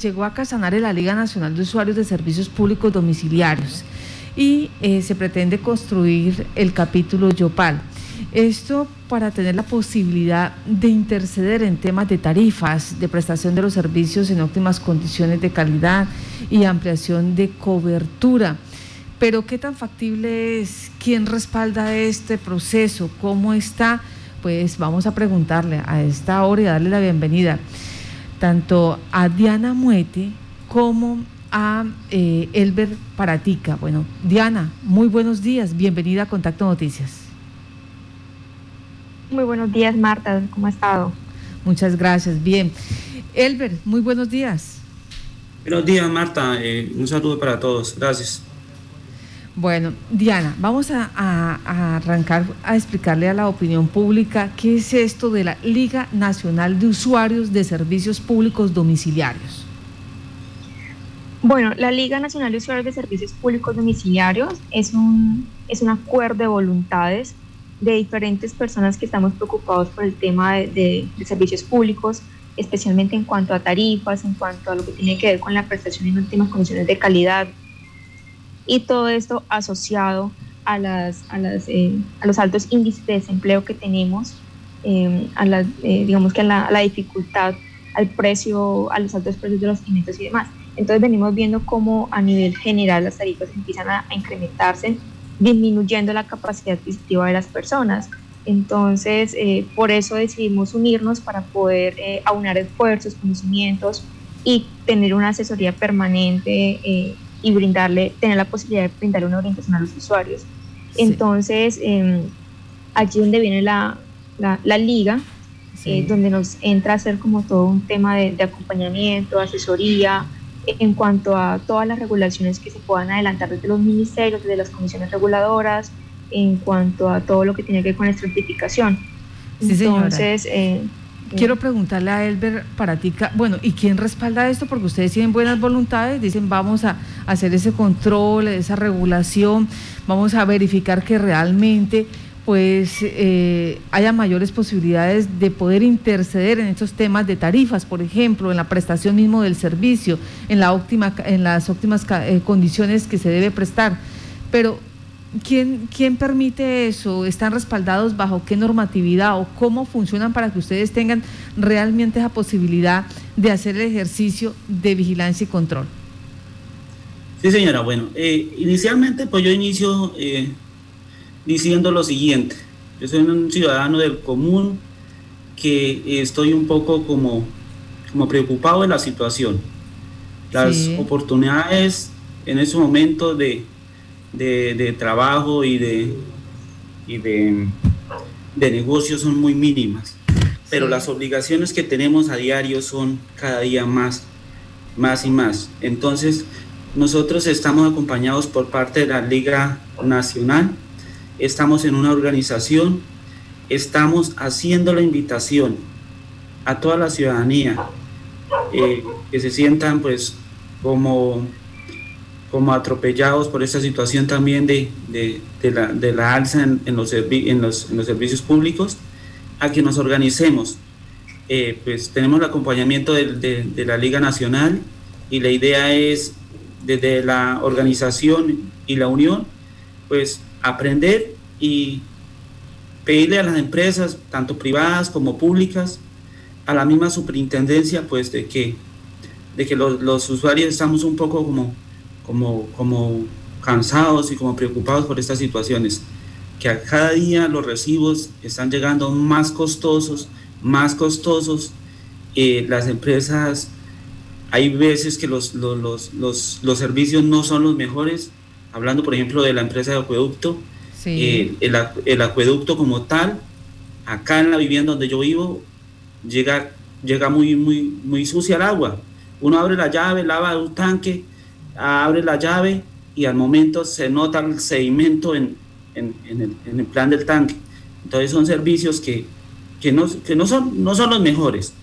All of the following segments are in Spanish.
Llegó a Casanare la Liga Nacional de Usuarios de Servicios Públicos Domiciliarios y eh, se pretende construir el capítulo Yopal. Esto para tener la posibilidad de interceder en temas de tarifas, de prestación de los servicios en óptimas condiciones de calidad y ampliación de cobertura. Pero ¿qué tan factible es? ¿Quién respalda este proceso? ¿Cómo está? Pues vamos a preguntarle a esta hora y darle la bienvenida tanto a Diana Muete como a eh, Elber Paratica. Bueno, Diana, muy buenos días, bienvenida a Contacto Noticias. Muy buenos días, Marta, ¿cómo ha estado? Muchas gracias, bien. Elber, muy buenos días. Buenos días, Marta, eh, un saludo para todos, gracias. Bueno, Diana, vamos a, arrancar a explicarle a la opinión pública qué es esto de la Liga Nacional de Usuarios de Servicios Públicos Domiciliarios. Bueno, la Liga Nacional de Usuarios de Servicios Públicos Domiciliarios es un, es un acuerdo de voluntades de diferentes personas que estamos preocupados por el tema de, de servicios públicos, especialmente en cuanto a tarifas, en cuanto a lo que tiene que ver con la prestación en últimas condiciones de calidad, y todo esto asociado a, las, a, las, eh, a los altos índices de desempleo que tenemos, eh, a la, eh, digamos que a la, dificultad, al precio, a los altos precios de los alimentos y demás. Entonces venimos viendo cómo a nivel general las tarifas empiezan a, incrementarse, disminuyendo la capacidad adquisitiva de las personas. Entonces, por eso decidimos unirnos para poder aunar esfuerzos, conocimientos y tener una asesoría permanente y brindarle, tener la posibilidad de brindarle una orientación a los usuarios. Entonces, eh, allí donde viene la, la, liga, eh, donde nos entra a hacer como todo un tema de, de, acompañamiento, asesoría, en cuanto a todas las regulaciones que se puedan adelantar desde los ministerios, desde las comisiones reguladoras, en cuanto a todo lo que tiene que ver con la estratificación. Entonces, eh, Quiero preguntarle a Elber Paratica, bueno, ¿y quién respalda esto? Porque ustedes tienen buenas voluntades, dicen vamos a hacer ese control, esa regulación, vamos a verificar que realmente pues eh, haya mayores posibilidades de poder interceder en estos temas de tarifas, por ejemplo, en la prestación mismo del servicio, en, la óptima, en las óptimas eh, condiciones que se debe prestar. Pero ¿Quién, ¿Quién permite eso? ¿Están respaldados bajo qué normatividad o cómo funcionan para que ustedes tengan realmente esa posibilidad de hacer el ejercicio de vigilancia y control? Sí, señora. Bueno, eh, inicialmente pues yo inicio eh, diciendo lo siguiente. Yo soy un ciudadano del común que estoy un poco como, como preocupado de la situación. Las oportunidades en ese momento de de, trabajo y de, y de, de negocios son muy mínimas, pero las obligaciones que tenemos a diario son cada día más, más y más. Entonces, nosotros estamos acompañados por parte de la Liga Nacional, estamos en una organización, estamos haciendo la invitación a toda la ciudadanía eh, que se sientan pues como como atropellados por esta situación también de, la, alza en, los, servicios públicos, a que nos organicemos. Eh, pues tenemos el acompañamiento de, la Liga Nacional y la idea es desde la organización y la unión, pues aprender y pedirle a las empresas, tanto privadas como públicas, a la misma superintendencia, pues de que, de que los usuarios estamos un poco como como, como cansados y como preocupados por estas situaciones, que a cada día los recibos están llegando más costosos, más costosos, eh, las empresas, hay veces que los, los, los, los, servicios no son los mejores, hablando por ejemplo de la empresa de acueducto, eh, el, el, acueducto como tal, acá en la vivienda donde yo vivo, llega, llega muy, muy, muy sucia el agua. Uno abre la llave, lava un tanque abre la llave y al momento se nota el sedimento en, en, el, plan del tanque. Entonces son servicios que, que, no, que no, son, no son los mejores.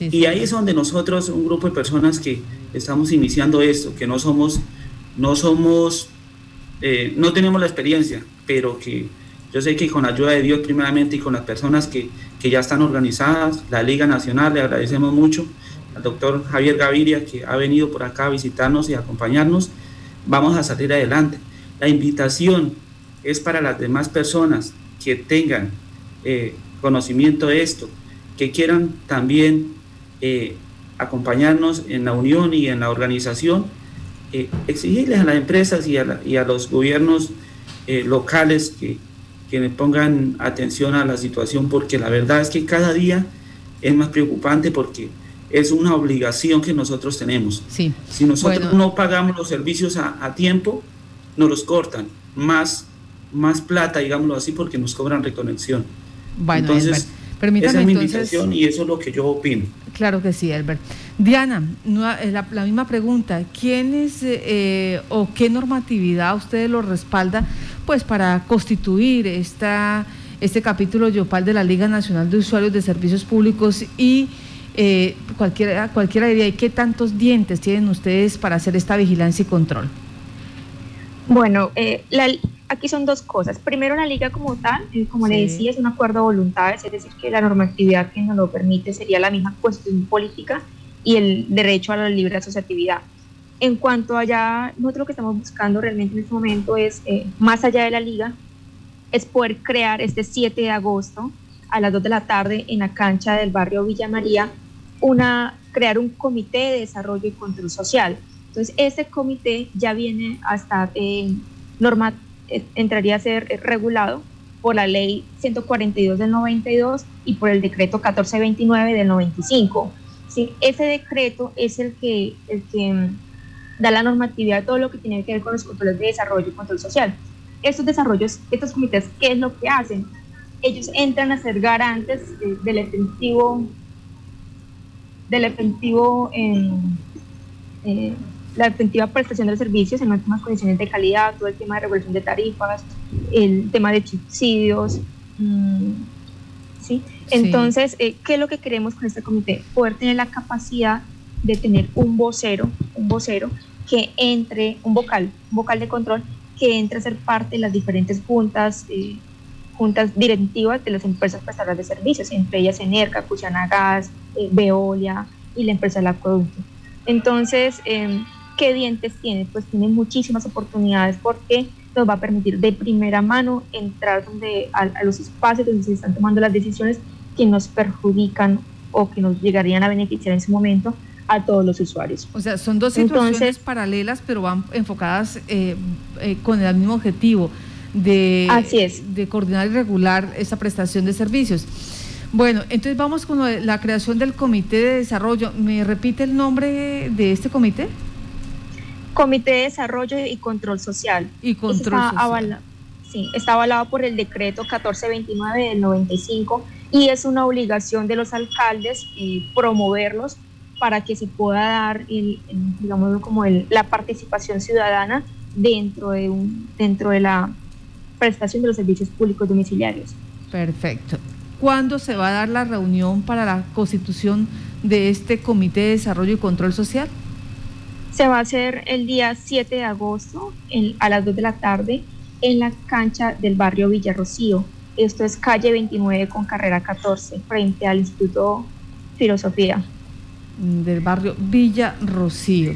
y ahí es donde nosotros, un grupo de personas que estamos iniciando esto, que no somos, no somos, eh, no tenemos la experiencia, pero que yo sé que con la ayuda de Dios primeramente y con las personas que, que ya están organizadas, la Liga Nacional, le agradecemos mucho, al doctor Javier Gaviria, que ha venido por acá a visitarnos y acompañarnos, vamos a salir adelante. La invitación es para las demás personas que tengan eh, conocimiento de esto, que quieran también eh, acompañarnos en la unión y en la organización, eh, exigirles a las empresas y a, los gobiernos locales que, que pongan atención a la situación, porque la verdad es que cada día es más preocupante porque es una obligación que nosotros tenemos. Sí. Si nosotros no pagamos los servicios a, tiempo, nos los cortan. Más, más plata, digámoslo así, porque nos cobran reconexión. Bueno, entonces, permítame esa es mi invitación y eso es lo que yo opino. Claro que sí, Albert. Diana, la, la misma pregunta. ¿Quién es eh, o qué normatividad ustedes lo respalda pues para constituir esta, este capítulo Yopal de la Liga Nacional de Usuarios de Servicios Públicos y eh, cualquiera, cualquiera diría, ¿y qué tantos dientes tienen ustedes para hacer esta vigilancia y control? Bueno, eh, aquí son dos cosas. Primero, la liga como tal, eh, como le decía, es un acuerdo de voluntades, es decir, que la normatividad que nos lo permite sería la misma cuestión política y el derecho a la libre asociatividad. En cuanto allá, nosotros lo que estamos buscando realmente en este momento es, eh, más allá de la liga, es poder crear este 7 de agosto a las 2 de la tarde en la cancha del barrio Villa María una, crear un comité de desarrollo y control social. Entonces, ese comité ya viene a estar norma, entraría a ser regulado por la ley 142 del 92 y por el decreto 1429 del 95. ¿sí? Ese decreto es el que, el que mm, da la normatividad de todo lo que tiene que ver con los controles de desarrollo y control social. Estos desarrollos, estos comités, ¿qué es lo que hacen? Ellos entran a ser garantes del efectivo del efectivo en eh, la efectiva prestación de servicios en últimas condiciones de calidad, todo el tema de regulación de tarifas, el tema de subsidios. Mm, ¿sí? Entonces, eh, ¿qué es lo que queremos con este comité? Poder tener la capacidad de tener un vocero, un vocero que entre, un vocal, un vocal de control que entre a ser parte de las diferentes juntas, eh, juntas directivas de las empresas prestadoras de servicios, entre ellas Enerca, Cuchana Gas, eh, Veolia y la empresa del acueducto. Entonces, em, ¿qué dientes tiene? Pues tiene muchísimas oportunidades porque nos va a permitir de primera mano entrar donde, a, los espacios donde se están tomando las decisiones que nos perjudican o que nos llegarían a beneficiar en ese momento a todos los usuarios. O sea, son dos situaciones paralelas, pero van enfocadas eh, eh, con el mismo objetivo de, Así es. de coordinar y regular esa prestación de servicios. Bueno, entonces vamos con la creación del Comité de Desarrollo. ¿Me repite el nombre de este comité? Comité de Desarrollo y Control Social. Y Control está Social. Sí, está avalado por el decreto 1429 del 95 y es una obligación de los alcaldes eh, promoverlos para que se pueda dar el, digamos como el, la participación ciudadana dentro de un dentro de la prestación de los servicios públicos domiciliarios. Perfecto. ¿Cuándo se va a dar la reunión para la constitución de este Comité de Desarrollo y Control Social? Se va a hacer el día 7 de agosto a las 2 de la tarde en la cancha del barrio Villarrocío. Esto es calle 29 con carrera 14, frente al Instituto Filosofía. Del barrio Villa Rocío.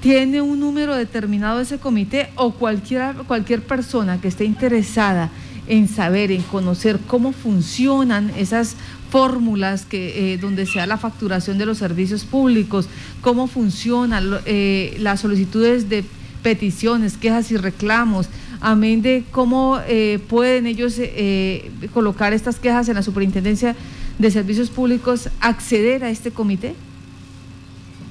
¿Tiene un número determinado ese comité o cualquier, cualquier persona que esté interesada en saber, en conocer cómo funcionan esas fórmulas que, eh, donde sea la facturación de los servicios públicos, cómo funcionan eh, las solicitudes de peticiones, quejas y reclamos, amén de cómo eh, pueden ellos colocar estas quejas en la Superintendencia de Servicios Públicos, acceder a este comité?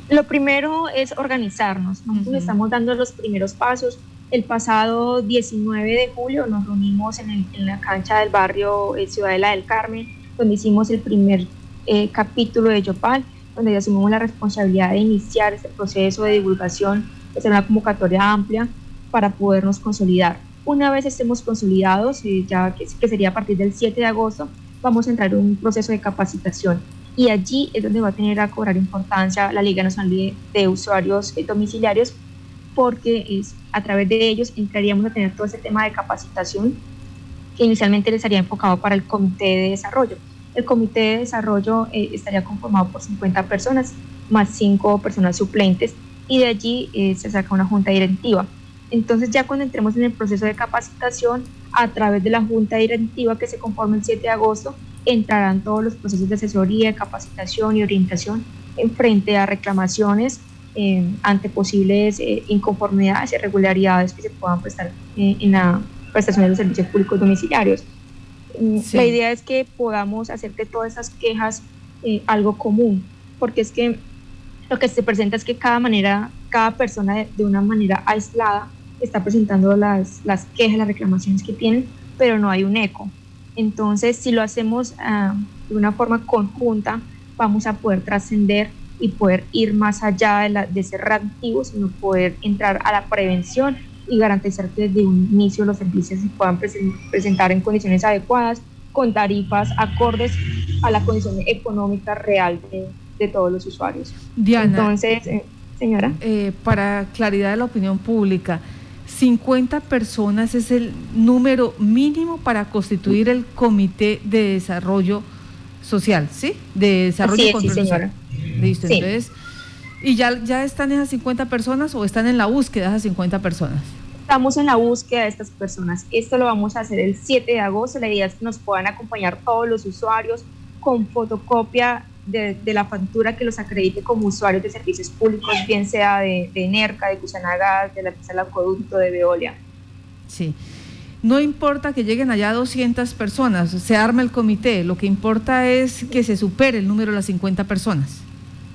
Lo primero es organizarnos. Nosotros estamos dando los primeros pasos. El pasado 19 de julio nos reunimos en, la cancha del barrio eh, Ciudadela del Carmen, donde hicimos el primer eh, capítulo de Yopal, donde asumimos la responsabilidad de iniciar este proceso de divulgación, de hacer una convocatoria amplia para podernos consolidar. Una vez estemos consolidados, eh, ya que, sería a partir del 7 de agosto, vamos a entrar en un proceso de capacitación y allí es donde va a tener a cobrar importancia la Liga Nacional de, Usuarios Domiciliarios porque es, a través de ellos entraríamos a tener todo ese tema de capacitación que inicialmente les estaría enfocado para el Comité de Desarrollo. El Comité de Desarrollo eh, estaría conformado por 50 personas más cinco personas suplentes y de allí eh, se saca una junta directiva. Entonces ya cuando entremos en el proceso de capacitación, a través de la junta directiva que se conforma el 7 de agosto, entrarán todos los procesos de asesoría, capacitación y orientación en frente a reclamaciones eh, ante posibles eh, inconformidades y irregularidades que se puedan prestar en la prestación de los servicios públicos domiciliarios. Mm, la idea es que podamos hacer de todas esas quejas algo común, porque es que lo que se presenta es que cada manera, cada persona de, una manera aislada está presentando las, las, quejas, las reclamaciones que tienen, pero no hay un eco. Entonces, si lo hacemos ah, de una forma conjunta, vamos a poder trascender y poder ir más allá de, la, de ser reactivos, sino poder entrar a la prevención y garantizar que desde un inicio los servicios se puedan presentar en condiciones adecuadas, con tarifas acordes a la condición económica real de, de todos los usuarios. Diana. Entonces, eh, señora. Eh, para claridad de la opinión pública, 50 personas es el número mínimo para constituir el Comité de Desarrollo Social, ¿sí? De Desarrollo sí, señora. Listo, entonces. ¿Y ya, ya están esas 50 personas o están en la búsqueda de esas 50 personas? Estamos en la búsqueda de estas personas. Esto lo vamos a hacer el 7 de agosto. La idea es que nos puedan acompañar todos los usuarios con fotocopia de, la factura que los acredite como usuarios de servicios públicos, bien sea de, de NERCA, de Cusanagas, de la del Acueducto, de Veolia. Sí. No importa que lleguen allá 200 personas, se arma el comité, lo que importa es que se supere el número de las 50 personas.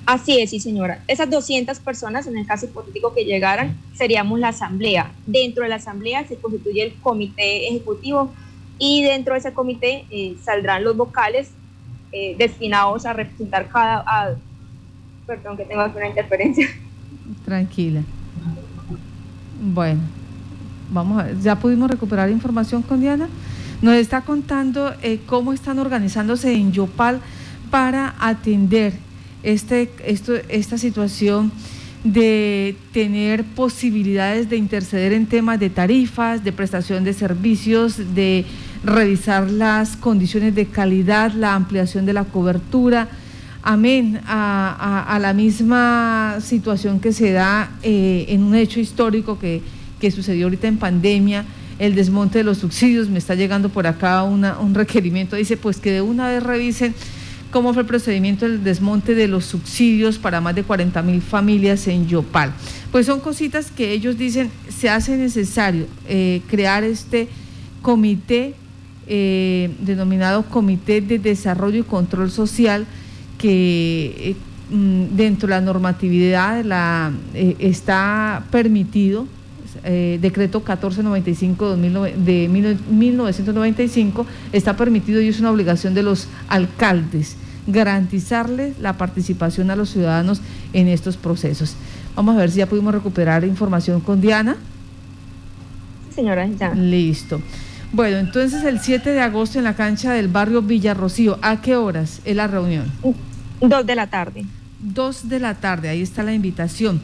Así es, sí, señora. Esas 200 personas, en el caso hipotético que llegaran, seríamos la asamblea. Dentro de la asamblea se constituye el comité ejecutivo y dentro de ese comité eh, saldrán los vocales eh, destinados a representar cada... perdón, que tengo aquí una interferencia. Tranquila. Bueno, vamos a ver, ya pudimos recuperar información con Diana. Nos está contando eh, cómo están organizándose en Yopal para atender este, esto, esta situación de tener posibilidades de interceder en temas de tarifas, de prestación de servicios, de revisar las condiciones de calidad, la ampliación de la cobertura, amén, a, la misma situación que se da eh, en un hecho histórico que, que, sucedió ahorita en pandemia, el desmonte de los subsidios, me está llegando por acá un requerimiento, dice pues que de una vez revisen cómo fue el procedimiento del desmonte de los subsidios para más de 40 mil familias en Yopal. Pues son cositas que ellos dicen se hace necesario eh, crear este comité eh, denominado Comité de Desarrollo y Control Social, que eh, mm, dentro de la normatividad la, está permitido, decreto 1495 de 1995, está permitido y es una obligación de los alcaldes garantizarles la participación a los ciudadanos en estos procesos. Vamos a ver si ya pudimos recuperar información con Diana. Señora, ya. Listo. Bueno, entonces el 7 de agosto en la cancha del barrio Villarrocío, ¿a qué horas es la reunión? Dos de la tarde. Dos de la tarde, ahí está la invitación.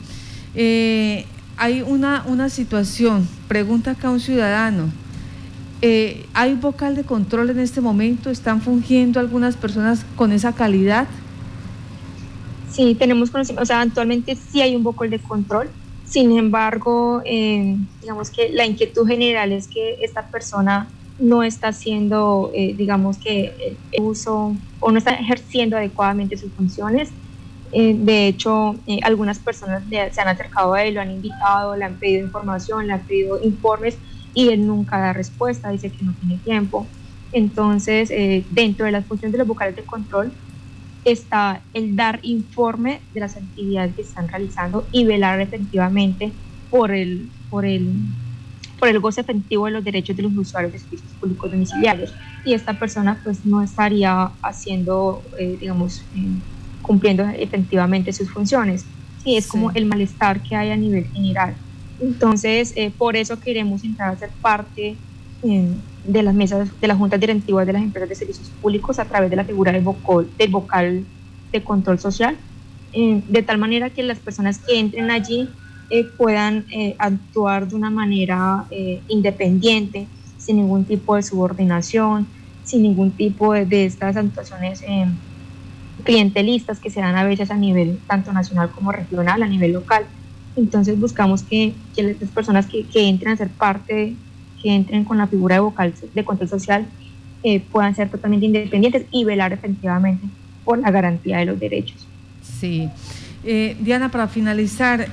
Eh, hay una, una situación, pregunta acá un ciudadano, eh, ¿hay vocal de control en este momento? ¿Están fungiendo algunas personas con esa calidad? Sí, tenemos conocimiento, o sea, actualmente sí hay un vocal de control, sin embargo, eh, digamos que la inquietud general es que esta persona no está haciendo, eh, digamos que el uso o no está ejerciendo adecuadamente sus funciones. Eh, de hecho, algunas personas se han acercado a él, lo han invitado, le han pedido información, le han pedido informes y él nunca da respuesta, dice que no tiene tiempo. Entonces, dentro de las funciones de los vocales de control, está el dar informe de las actividades que están realizando y velar efectivamente por el, por el, por el goce efectivo de los derechos de los usuarios de servicios públicos domiciliarios. Y esta persona pues no estaría haciendo, eh, digamos, eh, cumpliendo efectivamente sus funciones. Sí, es como el malestar que hay a nivel general. Entonces, eh, por eso queremos entrar a ser parte de las mesas de las juntas directivas de las empresas de servicios públicos a través de la figura del vocal, del vocal de control social, eh, de tal manera que las personas que entren allí eh, puedan eh, actuar de una manera independiente, sin ningún tipo de subordinación, sin ningún tipo de, de estas actuaciones clientelistas que se dan a veces a nivel tanto nacional como regional, a nivel local. Entonces buscamos que, que las personas que, entren a ser parte, que entren con la figura de vocal de control social, eh, puedan ser totalmente independientes y velar efectivamente por la garantía de los derechos. Sí. Eh, Diana, para finalizar,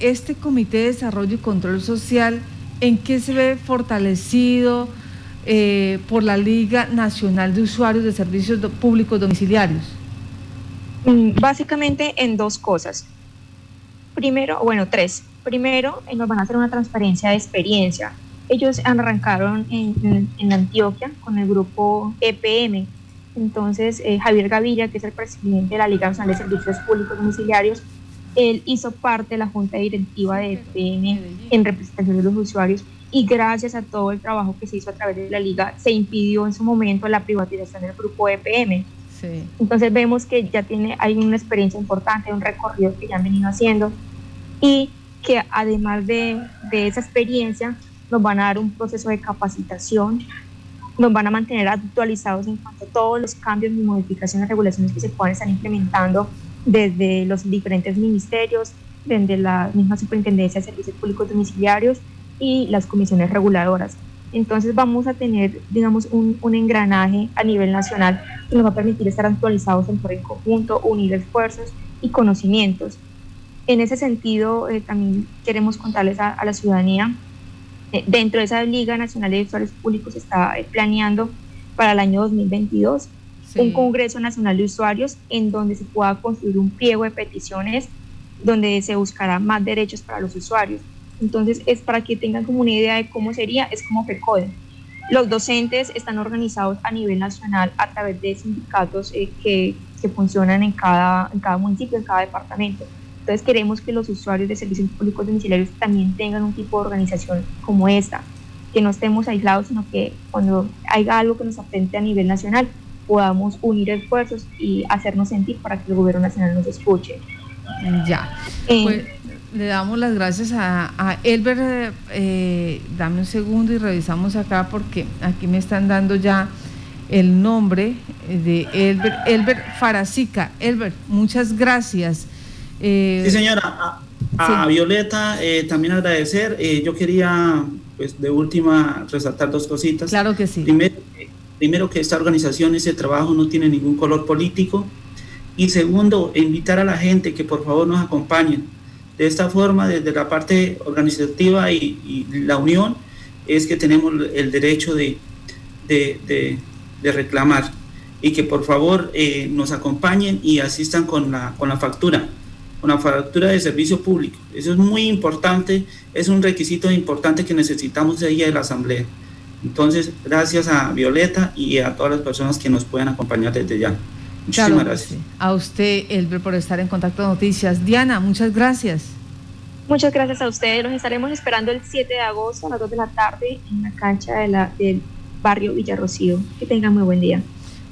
este Comité de Desarrollo y Control Social, ¿en qué se ve fortalecido eh, por la Liga Nacional de Usuarios de Servicios Públicos Domiciliarios? Mm, básicamente en dos cosas. Primero, bueno, tres. Primero, eh, nos van a hacer una transparencia de experiencia. Ellos arrancaron en, en, Antioquia con el grupo EPM. Entonces, eh, Javier Gaviria, que es el presidente de la Liga Nacional de Servicios Públicos Domiciliarios, él hizo parte de la junta directiva de EPM en representación de los usuarios y gracias a todo el trabajo que se hizo a través de la liga se impidió en su momento la privatización del grupo EPM. Entonces vemos que ya tiene, hay una experiencia importante, un recorrido que ya han venido haciendo y que además de, de esa experiencia nos van a dar un proceso de capacitación, nos van a mantener actualizados en cuanto a todos los cambios y modificaciones, regulaciones que se pueden estar implementando desde los diferentes ministerios, desde la misma Superintendencia de Servicios Públicos Domiciliarios y las comisiones reguladoras. Entonces vamos a tener, digamos, un, un, engranaje a nivel nacional que nos va a permitir estar actualizados en en conjunto, unir esfuerzos y conocimientos. En ese sentido, eh, también queremos contarles a, la ciudadanía, eh, dentro de esa Liga Nacional de Usuarios Públicos está eh, planeando para el año 2022 un Congreso Nacional de Usuarios en donde se pueda construir un pliego de peticiones donde se buscará más derechos para los usuarios entonces, es para que tengan como una idea de cómo sería, es como FECODE. Los docentes están organizados a nivel nacional a través de sindicatos eh, que, que, funcionan en cada, en cada municipio, en cada departamento. Entonces, queremos que los usuarios de servicios públicos domiciliarios también tengan un tipo de organización como esta, que no estemos aislados, sino que cuando haya algo que nos afecte a nivel nacional, podamos unir esfuerzos y hacernos sentir para que el gobierno nacional nos escuche. Ya. Eh, pues, le damos las gracias a, a Elber. Eh, dame un segundo y revisamos acá porque aquí me están dando ya el nombre de Elber, Elber Farasica. Elber, muchas gracias. Eh, sí, señora. A, Violeta eh, también agradecer. yo quería, pues, de última, resaltar dos cositas. Claro que sí. Primero, primero que esta organización, ese trabajo no tiene ningún color político. Y segundo, invitar a la gente que por favor nos acompañen de esta forma, desde la parte organizativa y, la unión, es que tenemos el derecho de, reclamar y que por favor eh, nos acompañen y asistan con la, factura, con la factura de servicio público. Eso es muy importante, es un requisito importante que necesitamos de ella de la Asamblea. Entonces, gracias a Violeta y a todas las personas que nos pueden acompañar desde ya. Muchísimas gracias. A usted, Elber, por estar en Contacto de Noticias. Diana, muchas gracias. Muchas gracias a ustedes. Los estaremos esperando el 7 de agosto a las 2 de la tarde en la cancha de la, del barrio Villarrocío. Que tengan muy buen día.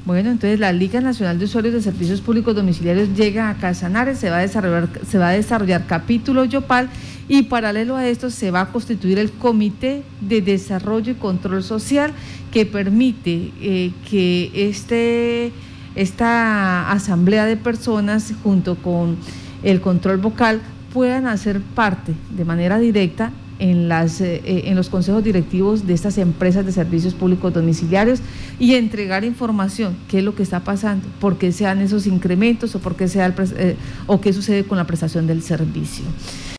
Bueno, entonces la Liga Nacional de Usuarios de Servicios Públicos Domiciliarios llega a Casanares, se va a desarrollar, se va a desarrollar capítulo Yopal y paralelo a esto se va a constituir el Comité de Desarrollo y Control Social que permite eh, que este esta asamblea de personas junto con el control vocal puedan hacer parte de manera directa en, las, eh, eh, en los consejos directivos de estas empresas de servicios públicos domiciliarios y entregar información, qué es lo que está pasando, por qué se dan esos incrementos o, por qué, el, eh, o qué sucede con la prestación del servicio.